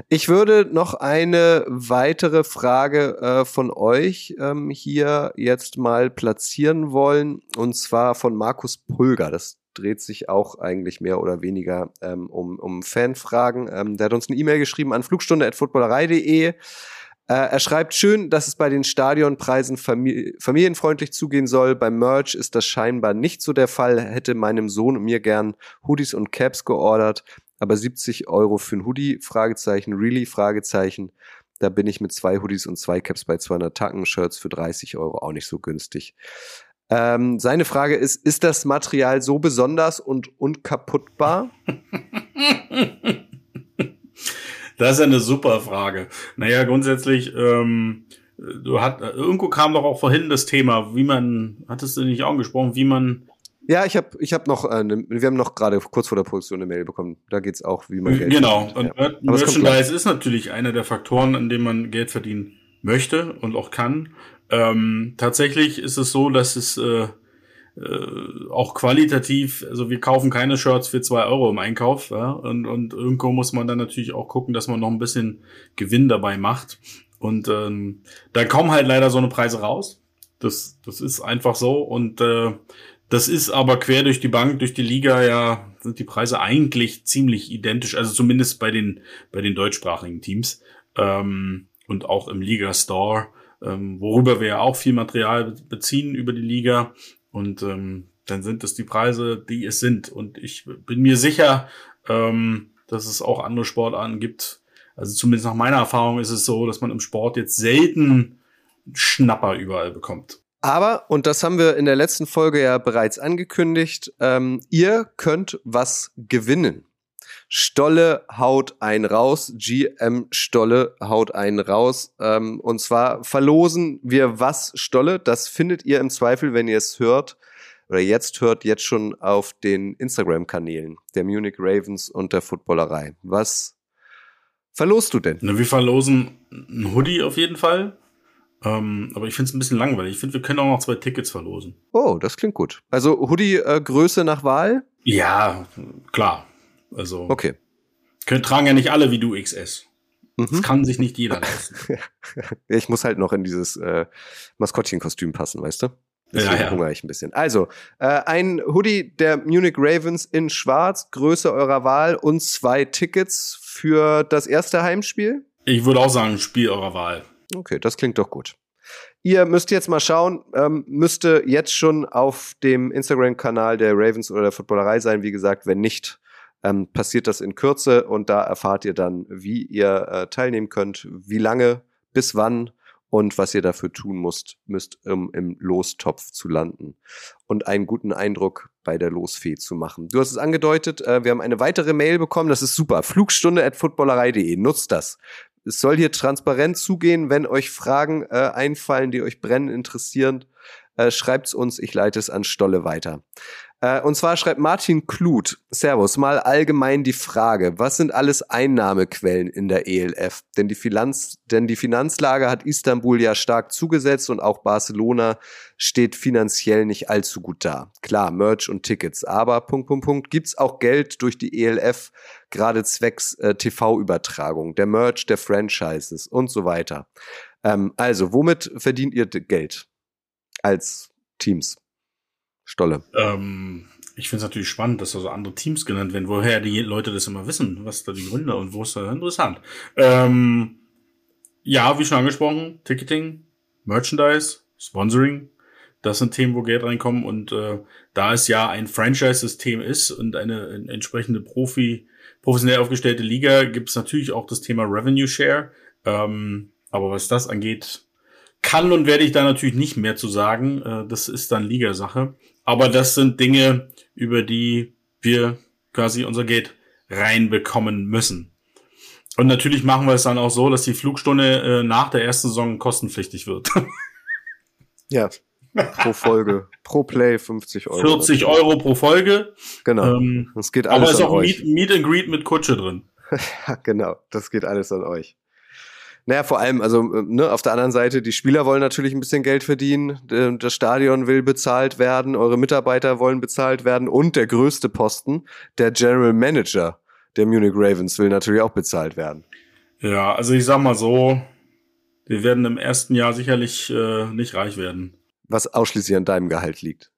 Ich würde noch eine weitere Frage äh, von euch ähm, hier jetzt mal platzieren wollen, und zwar von Markus Pulger. Das dreht sich auch eigentlich mehr oder weniger ähm, um, um Fanfragen. Ähm, der hat uns eine E-Mail geschrieben an flugstunde.footballerei.de. Äh, er schreibt schön, dass es bei den Stadionpreisen famili familienfreundlich zugehen soll. Beim Merch ist das scheinbar nicht so der Fall. Hätte meinem Sohn und mir gern Hoodies und Caps geordert aber 70 Euro für ein Hoodie, Fragezeichen, really, Fragezeichen. Da bin ich mit zwei Hoodies und zwei Caps bei 200 Tacken-Shirts für 30 Euro auch nicht so günstig. Ähm, seine Frage ist, ist das Material so besonders und unkaputtbar? Das ist eine super Frage. Naja, grundsätzlich, ähm, du hat, irgendwo kam doch auch vorhin das Thema, wie man, hattest du nicht angesprochen, wie man ja, ich habe ich hab noch, äh, ne, wir haben noch gerade kurz vor der Produktion eine Mail bekommen. Da geht's auch, wie man Geld Genau. verdient. Genau. Und ja. Merchandise ist natürlich einer der Faktoren, an dem man Geld verdienen möchte und auch kann. Ähm, tatsächlich ist es so, dass es äh, äh, auch qualitativ, also wir kaufen keine Shirts für zwei Euro im Einkauf, ja, und, und irgendwo muss man dann natürlich auch gucken, dass man noch ein bisschen Gewinn dabei macht. Und ähm, da kommen halt leider so eine Preise raus. Das, das ist einfach so. Und äh, das ist aber quer durch die Bank, durch die Liga ja, sind die Preise eigentlich ziemlich identisch, also zumindest bei den, bei den deutschsprachigen Teams. Ähm, und auch im Liga Store, ähm, worüber wir ja auch viel Material beziehen über die Liga. Und ähm, dann sind es die Preise, die es sind. Und ich bin mir sicher, ähm, dass es auch andere Sportarten gibt. Also zumindest nach meiner Erfahrung ist es so, dass man im Sport jetzt selten Schnapper überall bekommt. Aber, und das haben wir in der letzten Folge ja bereits angekündigt, ähm, ihr könnt was gewinnen. Stolle haut ein raus, GM Stolle haut einen raus. Ähm, und zwar verlosen wir was Stolle. Das findet ihr im Zweifel, wenn ihr es hört oder jetzt hört, jetzt schon auf den Instagram-Kanälen der Munich Ravens und der Footballerei. Was verlost du denn? Na, wir verlosen ein Hoodie auf jeden Fall. Ähm, aber ich finde es ein bisschen langweilig. Ich finde, wir können auch noch zwei Tickets verlosen. Oh, das klingt gut. Also Hoodie-Größe äh, nach Wahl? Ja, klar. Also. Okay. Können, tragen ja nicht alle wie du XS. Mhm. Das kann sich nicht jeder leisten. ich muss halt noch in dieses äh, Maskottchenkostüm passen, weißt du? Deswegen ja, ja. hungere ich ein bisschen. Also, äh, ein Hoodie der Munich Ravens in schwarz, Größe eurer Wahl und zwei Tickets für das erste Heimspiel? Ich würde auch sagen, Spiel eurer Wahl. Okay, das klingt doch gut. Ihr müsst jetzt mal schauen, ähm, müsste jetzt schon auf dem Instagram-Kanal der Ravens oder der Footballerei sein. Wie gesagt, wenn nicht, ähm, passiert das in Kürze und da erfahrt ihr dann, wie ihr äh, teilnehmen könnt, wie lange, bis wann und was ihr dafür tun müsst, müsst um im Lostopf zu landen und einen guten Eindruck bei der Losfee zu machen. Du hast es angedeutet, äh, wir haben eine weitere Mail bekommen, das ist super. Flugstunde at footballerei.de, nutzt das. Es soll hier transparent zugehen, wenn euch Fragen äh, einfallen, die euch brennend interessieren, äh, schreibt's uns, ich leite es an Stolle weiter. Äh, und zwar schreibt Martin Kluth, Servus, mal allgemein die Frage, was sind alles Einnahmequellen in der ELF? Denn die, Finanz, denn die Finanzlage hat Istanbul ja stark zugesetzt und auch Barcelona steht finanziell nicht allzu gut da. Klar, Merch und Tickets, aber Punkt, Punkt, Punkt, gibt's auch Geld durch die ELF, gerade zwecks äh, TV-Übertragung, der Merch, der Franchises und so weiter. Ähm, also, womit verdient ihr Geld als Teams? Stolle. Ähm, ich finde es natürlich spannend, dass da so andere Teams genannt werden, woher die Leute das immer wissen, was da die Gründe und wo ist da interessant. Ähm, ja, wie schon angesprochen, Ticketing, Merchandise, Sponsoring, das sind Themen, wo Geld reinkommen und äh, da es ja ein Franchise-System ist und eine, eine entsprechende Profi, professionell aufgestellte Liga, gibt es natürlich auch das Thema Revenue Share. Ähm, aber was das angeht, kann und werde ich da natürlich nicht mehr zu sagen. Äh, das ist dann Ligasache. Aber das sind Dinge, über die wir quasi unser Geld reinbekommen müssen. Und natürlich machen wir es dann auch so, dass die Flugstunde äh, nach der ersten Saison kostenpflichtig wird. ja, pro Folge, pro Play 50 Euro. 40 Euro pro Folge. Genau. Ähm, das geht alles aber ist auch Meet, Meet and Greet mit Kutsche drin. ja, genau. Das geht alles an euch. Naja, vor allem, also ne, auf der anderen Seite, die Spieler wollen natürlich ein bisschen Geld verdienen, das Stadion will bezahlt werden, eure Mitarbeiter wollen bezahlt werden und der größte Posten, der General Manager der Munich Ravens, will natürlich auch bezahlt werden. Ja, also ich sag mal so, wir werden im ersten Jahr sicherlich äh, nicht reich werden. Was ausschließlich an deinem Gehalt liegt.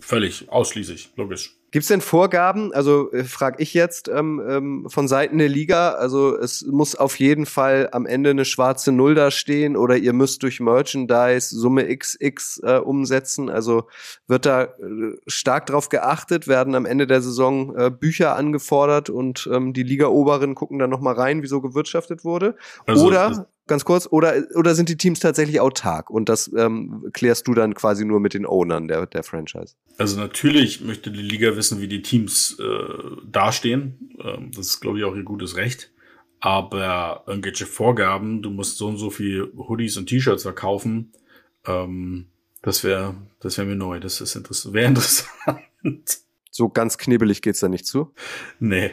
Völlig, ausschließlich, logisch. Gibt es denn Vorgaben, also äh, frage ich jetzt ähm, ähm, von Seiten der Liga, also es muss auf jeden Fall am Ende eine schwarze Null da stehen oder ihr müsst durch Merchandise Summe XX äh, umsetzen, also wird da äh, stark drauf geachtet, werden am Ende der Saison äh, Bücher angefordert und ähm, die Liga-Oberen gucken dann nochmal rein, wie so gewirtschaftet wurde. Also, oder ganz kurz, oder, oder sind die Teams tatsächlich autark und das ähm, klärst du dann quasi nur mit den Ownern der, der Franchise? Also natürlich möchte die Liga wissen, wie die Teams äh, dastehen. Ähm, das ist, glaube ich, auch ihr gutes Recht. Aber irgendwelche Vorgaben, du musst so und so viel Hoodies und T-Shirts verkaufen, ähm, das wäre das wäre mir neu. Das ist interessant, wäre interessant. So ganz knibbelig geht's da nicht zu? Nee.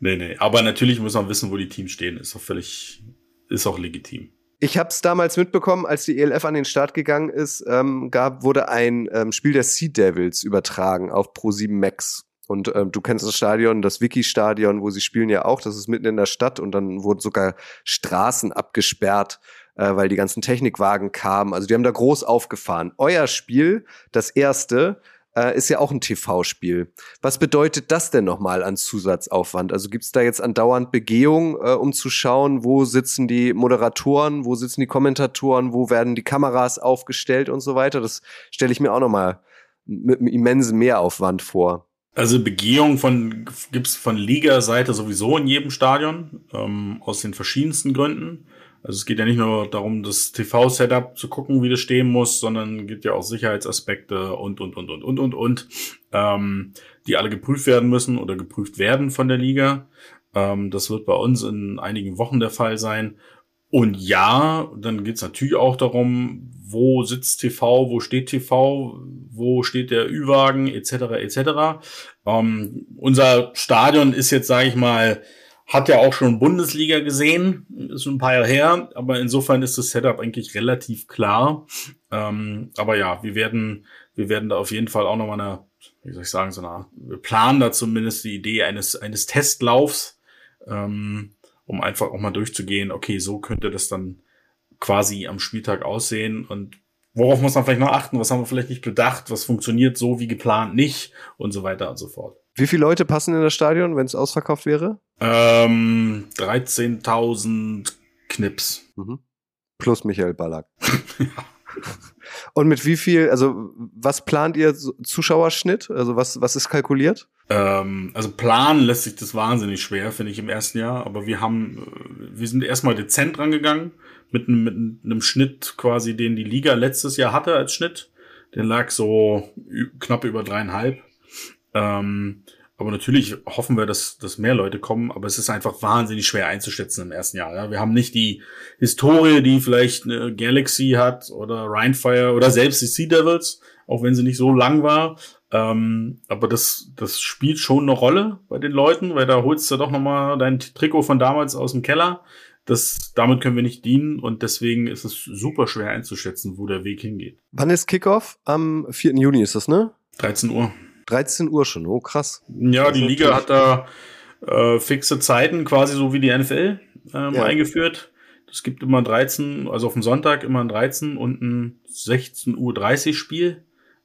Nee, nee. Aber natürlich muss man wissen, wo die Teams stehen. Ist doch völlig, ist auch legitim. Ich habe es damals mitbekommen, als die ELF an den Start gegangen ist, ähm, gab, wurde ein ähm, Spiel der Sea Devils übertragen auf Pro7 Max. Und ähm, du kennst das Stadion, das Wiki-Stadion, wo sie spielen ja auch. Das ist mitten in der Stadt und dann wurden sogar Straßen abgesperrt, äh, weil die ganzen Technikwagen kamen. Also die haben da groß aufgefahren. Euer Spiel, das erste, äh, ist ja auch ein TV-Spiel. Was bedeutet das denn nochmal an Zusatzaufwand? Also gibt es da jetzt andauernd Begehung, äh, um zu schauen, wo sitzen die Moderatoren, wo sitzen die Kommentatoren, wo werden die Kameras aufgestellt und so weiter? Das stelle ich mir auch nochmal mit einem immensen Mehraufwand vor. Also Begehung von gibt's von Liga-Seite sowieso in jedem Stadion ähm, aus den verschiedensten Gründen. Also es geht ja nicht nur darum, das TV-Setup zu gucken, wie das stehen muss, sondern geht ja auch Sicherheitsaspekte und, und, und, und, und, und, und, ähm, die alle geprüft werden müssen oder geprüft werden von der Liga. Ähm, das wird bei uns in einigen Wochen der Fall sein. Und ja, dann geht's natürlich auch darum, wo sitzt TV, wo steht TV, wo steht der Ü-Wagen, etc., etc. Ähm, unser Stadion ist jetzt, sage ich mal, hat ja auch schon Bundesliga gesehen, ist schon ein paar Jahre her, aber insofern ist das Setup eigentlich relativ klar. Ähm, aber ja, wir werden, wir werden da auf jeden Fall auch nochmal eine, wie soll ich sagen, so eine, wir planen da zumindest die Idee eines, eines Testlaufs, ähm, um einfach auch mal durchzugehen, okay, so könnte das dann quasi am Spieltag aussehen und worauf muss man vielleicht noch achten, was haben wir vielleicht nicht bedacht, was funktioniert so wie geplant nicht und so weiter und so fort. Wie viele Leute passen in das Stadion, wenn es ausverkauft wäre? Ähm, 13.000 Knips. Mhm. Plus Michael Ballack. Und mit wie viel, also was plant ihr Zuschauerschnitt? Also was, was ist kalkuliert? Ähm, also planen lässt sich das wahnsinnig schwer, finde ich im ersten Jahr. Aber wir haben, äh, wir sind erstmal dezent rangegangen mit, mit einem Schnitt quasi, den die Liga letztes Jahr hatte als Schnitt. Der lag so knapp über dreieinhalb. Ähm, aber natürlich hoffen wir, dass, dass mehr Leute kommen, aber es ist einfach wahnsinnig schwer einzuschätzen im ersten Jahr. Ja. Wir haben nicht die Historie, die vielleicht eine Galaxy hat oder Rhinefire oder selbst die Sea Devils, auch wenn sie nicht so lang war. Ähm, aber das, das spielt schon eine Rolle bei den Leuten, weil da holst du doch nochmal dein Trikot von damals aus dem Keller. Das, damit können wir nicht dienen und deswegen ist es super schwer einzuschätzen, wo der Weg hingeht. Wann ist Kickoff? Am 4. Juni ist das, ne? 13 Uhr. 13 Uhr schon, oh krass. Ja, die Liga hat da äh, fixe Zeiten, quasi so wie die NFL ähm, ja. eingeführt. Es gibt immer 13, also auf dem Sonntag immer ein 13 und ein 16.30 Uhr Spiel.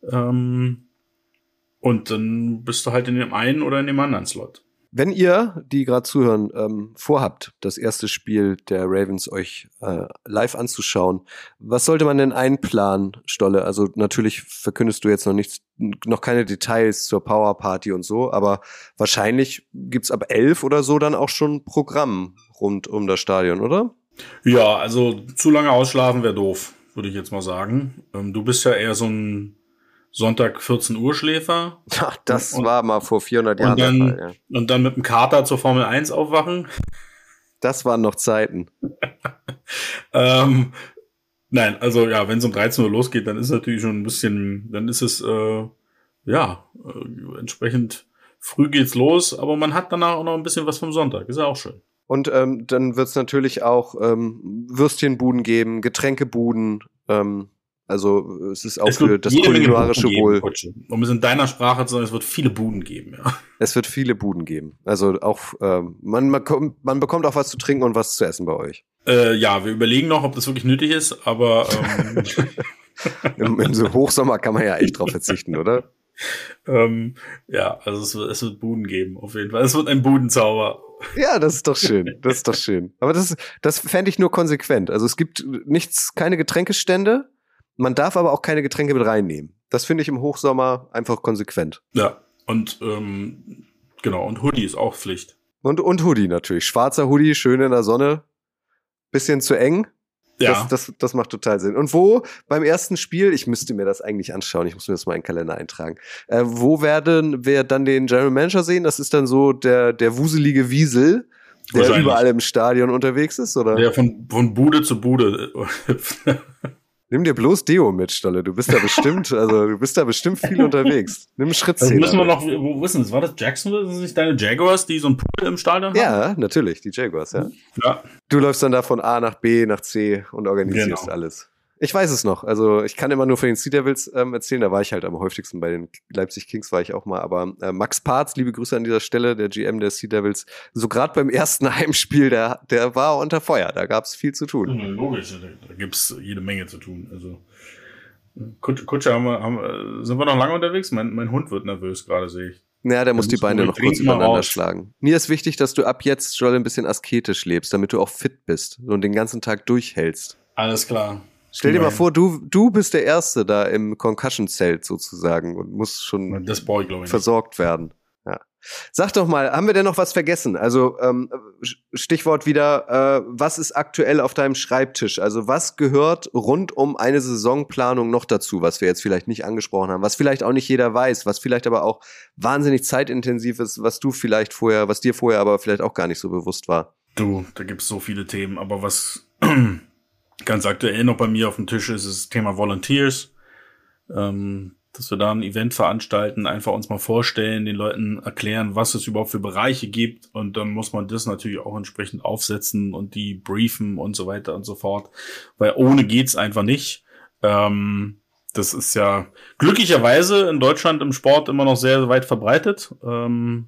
Ähm, und dann bist du halt in dem einen oder in dem anderen Slot. Wenn ihr, die gerade zuhören, ähm, vorhabt, das erste Spiel der Ravens euch äh, live anzuschauen, was sollte man denn einplanen, Stolle? Also natürlich verkündest du jetzt noch nichts, noch keine Details zur Power Party und so, aber wahrscheinlich gibt's ab elf oder so dann auch schon Programm rund um das Stadion, oder? Ja, also zu lange ausschlafen wäre doof, würde ich jetzt mal sagen. Ähm, du bist ja eher so ein Sonntag 14 Uhr Schläfer. Ach, das und, war mal vor 400 Jahren. Und dann, Fall, ja. und dann mit dem Kater zur Formel 1 aufwachen. Das waren noch Zeiten. ähm, nein, also ja, wenn es um 13 Uhr losgeht, dann ist natürlich schon ein bisschen, dann ist es äh, ja äh, entsprechend früh geht's los, aber man hat danach auch noch ein bisschen was vom Sonntag. Ist ja auch schön. Und ähm, dann wird's natürlich auch ähm, Würstchenbuden geben, Getränkebuden, ähm, also es ist auch es für das kulinarische Wohl. um es in deiner Sprache zu sagen, es wird viele Buden geben, ja. Es wird viele Buden geben. Also auch ähm, man, man, kommt, man bekommt auch was zu trinken und was zu essen bei euch. Äh, ja, wir überlegen noch, ob das wirklich nötig ist, aber ähm, Im, Im so Hochsommer kann man ja echt drauf verzichten, oder? ähm, ja, also es wird, es wird Buden geben, auf jeden Fall. Es wird ein Budenzauber. Ja, das ist doch schön. Das ist doch schön. Aber das, das fände ich nur konsequent. Also es gibt nichts, keine Getränkestände man darf aber auch keine Getränke mit reinnehmen. Das finde ich im Hochsommer einfach konsequent. Ja, und ähm, genau, und Hoodie ist auch Pflicht. Und, und Hoodie natürlich. Schwarzer Hoodie, schön in der Sonne. Bisschen zu eng. Ja. Das, das, das macht total Sinn. Und wo beim ersten Spiel, ich müsste mir das eigentlich anschauen, ich muss mir das mal in den Kalender eintragen, äh, wo werden wir dann den General Manager sehen? Das ist dann so der, der wuselige Wiesel, der überall im Stadion unterwegs ist, oder? Der von, von Bude zu Bude Nimm dir bloß Deo mit, Stolle. Du bist da bestimmt, also du bist da bestimmt viel unterwegs. Nimm Schrittzähler. Also müssen wir noch, wo wissen das? War das Jacksonville? Sind das nicht deine Jaguars, die so ein Pool im Stadion haben? Ja, natürlich, die Jaguars, ja. ja. Du läufst dann da von A nach B nach C und organisierst genau. alles. Ich weiß es noch. Also ich kann immer nur von den Sea Devils ähm, erzählen. Da war ich halt am häufigsten bei den Leipzig Kings war ich auch mal. Aber äh, Max Parz, liebe Grüße an dieser Stelle, der GM der Sea Devils. So gerade beim ersten Heimspiel, der, der war unter Feuer. Da gab es viel zu tun. Ja, logisch, da, da gibt es jede Menge zu tun. Also Kutscher, haben wir, haben sind wir noch lange unterwegs? Mein, mein Hund wird nervös gerade, sehe ich. Ja, der muss die Beine noch kurz übereinander schlagen. Mir ist wichtig, dass du ab jetzt schon ein bisschen asketisch lebst, damit du auch fit bist und den ganzen Tag durchhältst. Alles klar. Stell dir mal vor, du, du bist der Erste da im Concussion-Zelt sozusagen und musst schon ich, versorgt werden. Sag doch mal, haben wir denn noch was vergessen? Also ähm, Stichwort wieder, äh, was ist aktuell auf deinem Schreibtisch? Also was gehört rund um eine Saisonplanung noch dazu, was wir jetzt vielleicht nicht angesprochen haben, was vielleicht auch nicht jeder weiß, was vielleicht aber auch wahnsinnig zeitintensiv ist, was du vielleicht vorher, was dir vorher aber vielleicht auch gar nicht so bewusst war? Du, da gibt's so viele Themen, aber was ganz aktuell noch bei mir auf dem Tisch ist, das Thema Volunteers. Ähm, dass wir da ein Event veranstalten, einfach uns mal vorstellen, den Leuten erklären, was es überhaupt für Bereiche gibt und dann muss man das natürlich auch entsprechend aufsetzen und die briefen und so weiter und so fort, weil ohne geht's einfach nicht. Ähm, das ist ja glücklicherweise in Deutschland im Sport immer noch sehr weit verbreitet ähm,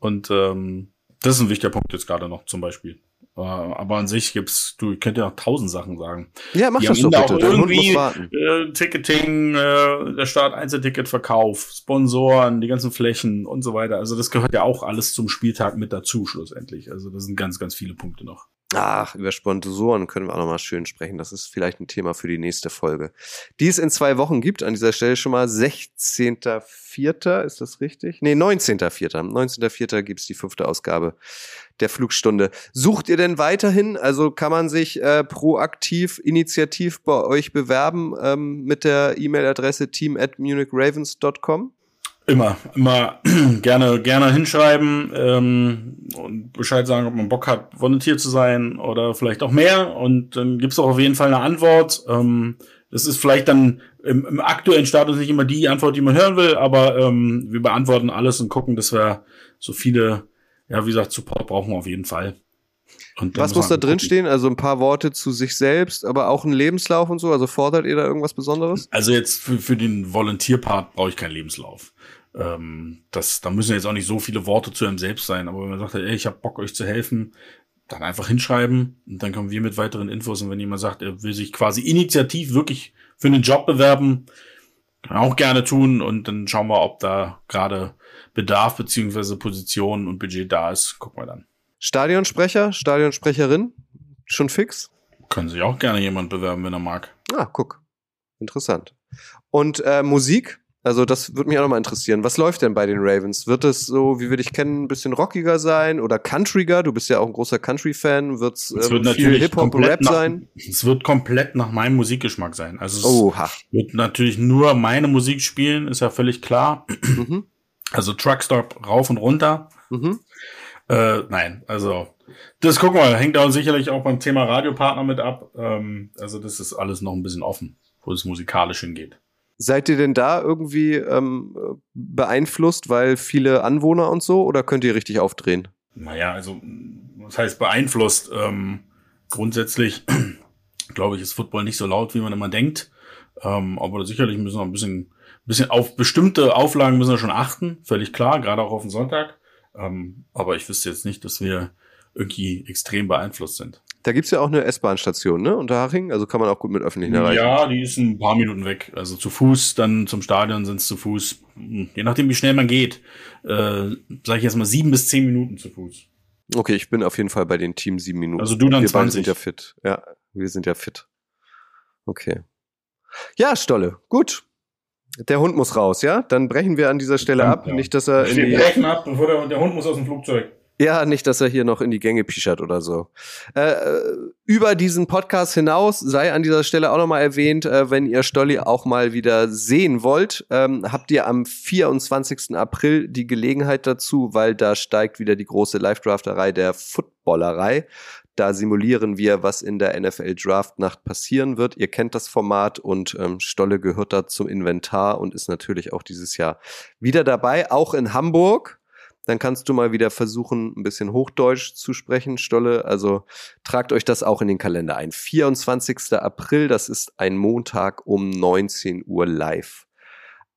und ähm, das ist ein wichtiger Punkt jetzt gerade noch zum Beispiel. Äh, aber an sich gibt's, du könnt ja noch tausend Sachen sagen. Ja, mach das doch bitte. Auch irgendwie äh, Ticketing, äh, der Start Einzelticketverkauf, Sponsoren, die ganzen Flächen und so weiter. Also das gehört ja auch alles zum Spieltag mit dazu schlussendlich. Also das sind ganz, ganz viele Punkte noch. Ach, über Sponsoren können wir auch nochmal schön sprechen. Das ist vielleicht ein Thema für die nächste Folge. Die es in zwei Wochen gibt. An dieser Stelle schon mal 16.04. Ist das richtig? Nee, 19.04. 19.04. gibt's die fünfte Ausgabe der Flugstunde. Sucht ihr denn weiterhin? Also kann man sich äh, proaktiv, initiativ bei euch bewerben ähm, mit der E-Mail-Adresse team at munichravens.com? Immer, immer gerne, gerne hinschreiben ähm, und Bescheid sagen, ob man Bock hat, Volunteer zu sein oder vielleicht auch mehr. Und dann gibt's auch auf jeden Fall eine Antwort. Ähm, das ist vielleicht dann im, im aktuellen Status nicht immer die Antwort, die man hören will, aber ähm, wir beantworten alles und gucken, dass wir so viele ja, wie gesagt, Support brauchen wir auf jeden Fall. Was muss da drin stehen? Also ein paar Worte zu sich selbst, aber auch ein Lebenslauf und so? Also fordert ihr da irgendwas Besonderes? Also jetzt für, für den Volontierpart brauche ich keinen Lebenslauf. Ähm, das, da müssen jetzt auch nicht so viele Worte zu einem selbst sein. Aber wenn man sagt, ey, ich habe Bock, euch zu helfen, dann einfach hinschreiben und dann kommen wir mit weiteren Infos. Und wenn jemand sagt, er will sich quasi initiativ wirklich für einen Job bewerben, kann auch gerne tun und dann schauen wir, ob da gerade Bedarf beziehungsweise Position und Budget da ist, gucken wir dann. Stadionsprecher, Stadionsprecherin, schon fix? Können sich auch gerne jemand bewerben, wenn er mag. Ah, guck. Interessant. Und äh, Musik? Also das würde mich auch nochmal interessieren. Was läuft denn bei den Ravens? Wird es so, wie wir dich kennen, ein bisschen rockiger sein oder countryiger? Du bist ja auch ein großer Country-Fan. Wird's, es wird ähm, viel Hip-Hop-Rap sein? Es wird komplett nach meinem Musikgeschmack sein. Also es Oha. wird natürlich nur meine Musik spielen, ist ja völlig klar. Mhm. Also Truckstop rauf und runter. Mhm. Äh, nein, also das gucken wir, hängt auch sicherlich auch beim Thema Radiopartner mit ab. Ähm, also das ist alles noch ein bisschen offen, wo es musikalisch hingeht. Seid ihr denn da irgendwie ähm, beeinflusst, weil viele Anwohner und so, oder könnt ihr richtig aufdrehen? Naja, also was heißt beeinflusst? Ähm, grundsätzlich glaube ich, ist Football nicht so laut, wie man immer denkt. Ähm, aber sicherlich müssen wir ein bisschen bisschen auf bestimmte Auflagen müssen wir schon achten, völlig klar, gerade auch auf den Sonntag. Ähm, aber ich wüsste jetzt nicht, dass wir irgendwie extrem beeinflusst sind. Da gibt's ja auch eine S-Bahn-Station, ne? Unterhaching, also kann man auch gut mit öffentlichen erreichen. Ja, die ist ein paar Minuten weg. Also zu Fuß, dann zum Stadion sind es zu Fuß, hm, je nachdem wie schnell man geht, äh, sage ich jetzt mal sieben bis zehn Minuten zu Fuß. Okay, ich bin auf jeden Fall bei den Team sieben Minuten. Also du dann wir 20. sind ja fit. Ja, wir sind ja fit. Okay. Ja, Stolle, gut. Der Hund muss raus, ja? Dann brechen wir an dieser Stelle ab. Ja. Nicht, dass er wir brechen ab, bevor der, der Hund muss aus dem Flugzeug. Ja, nicht, dass er hier noch in die Gänge pischert oder so. Äh, über diesen Podcast hinaus sei an dieser Stelle auch nochmal erwähnt, äh, wenn ihr Stolli auch mal wieder sehen wollt, ähm, habt ihr am 24. April die Gelegenheit dazu, weil da steigt wieder die große Live-Drafterei der Footballerei. Da simulieren wir, was in der NFL Draft Nacht passieren wird. Ihr kennt das Format und ähm, Stolle gehört da zum Inventar und ist natürlich auch dieses Jahr wieder dabei, auch in Hamburg. Dann kannst du mal wieder versuchen, ein bisschen Hochdeutsch zu sprechen, Stolle. Also tragt euch das auch in den Kalender ein. 24. April, das ist ein Montag um 19 Uhr live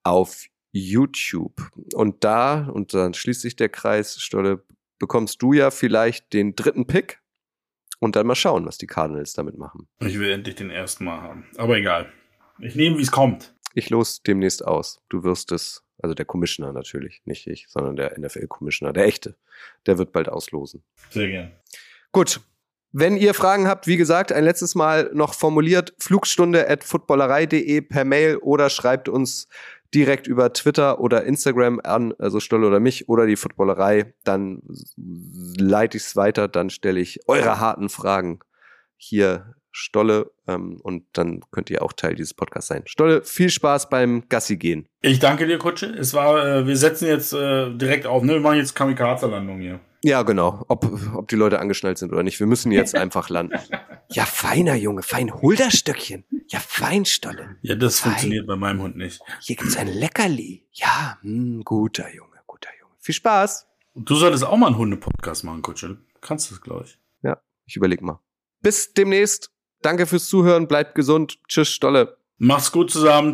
auf YouTube. Und da, und dann schließt sich der Kreis, Stolle, bekommst du ja vielleicht den dritten Pick und dann mal schauen, was die Cardinals damit machen. Ich will endlich den ersten Mal haben. Aber egal. Ich nehme, wie es kommt. Ich los demnächst aus. Du wirst es, also der Commissioner natürlich, nicht ich, sondern der NFL-Commissioner, der echte. Der wird bald auslosen. Sehr gern. Gut. Wenn ihr Fragen habt, wie gesagt, ein letztes Mal noch formuliert, flugstunde at footballerei.de per Mail oder schreibt uns direkt über Twitter oder Instagram an, also Stolle oder mich oder die Footballerei, dann leite ich es weiter, dann stelle ich eure harten Fragen hier Stolle ähm, und dann könnt ihr auch Teil dieses Podcasts sein. Stolle, viel Spaß beim Gassi gehen. Ich danke dir, Kutsche. Es war, äh, wir setzen jetzt äh, direkt auf, ne? Wir machen jetzt Kamikaze-Landung hier. Ja, genau. Ob, ob die Leute angeschnallt sind oder nicht. Wir müssen jetzt einfach landen. Ja, feiner Junge, fein. Hol das Stöckchen. Ja, fein, Stolle. Ja, das fein. funktioniert bei meinem Hund nicht. Hier gibt's ein Leckerli. Ja, mh, hm, guter Junge, guter Junge. Viel Spaß. Du solltest auch mal einen Hunde-Podcast machen, Kutsche. Kannst du das, glaube ich. Ja, ich überleg mal. Bis demnächst. Danke fürs Zuhören. Bleibt gesund. Tschüss, Stolle. Mach's gut zusammen.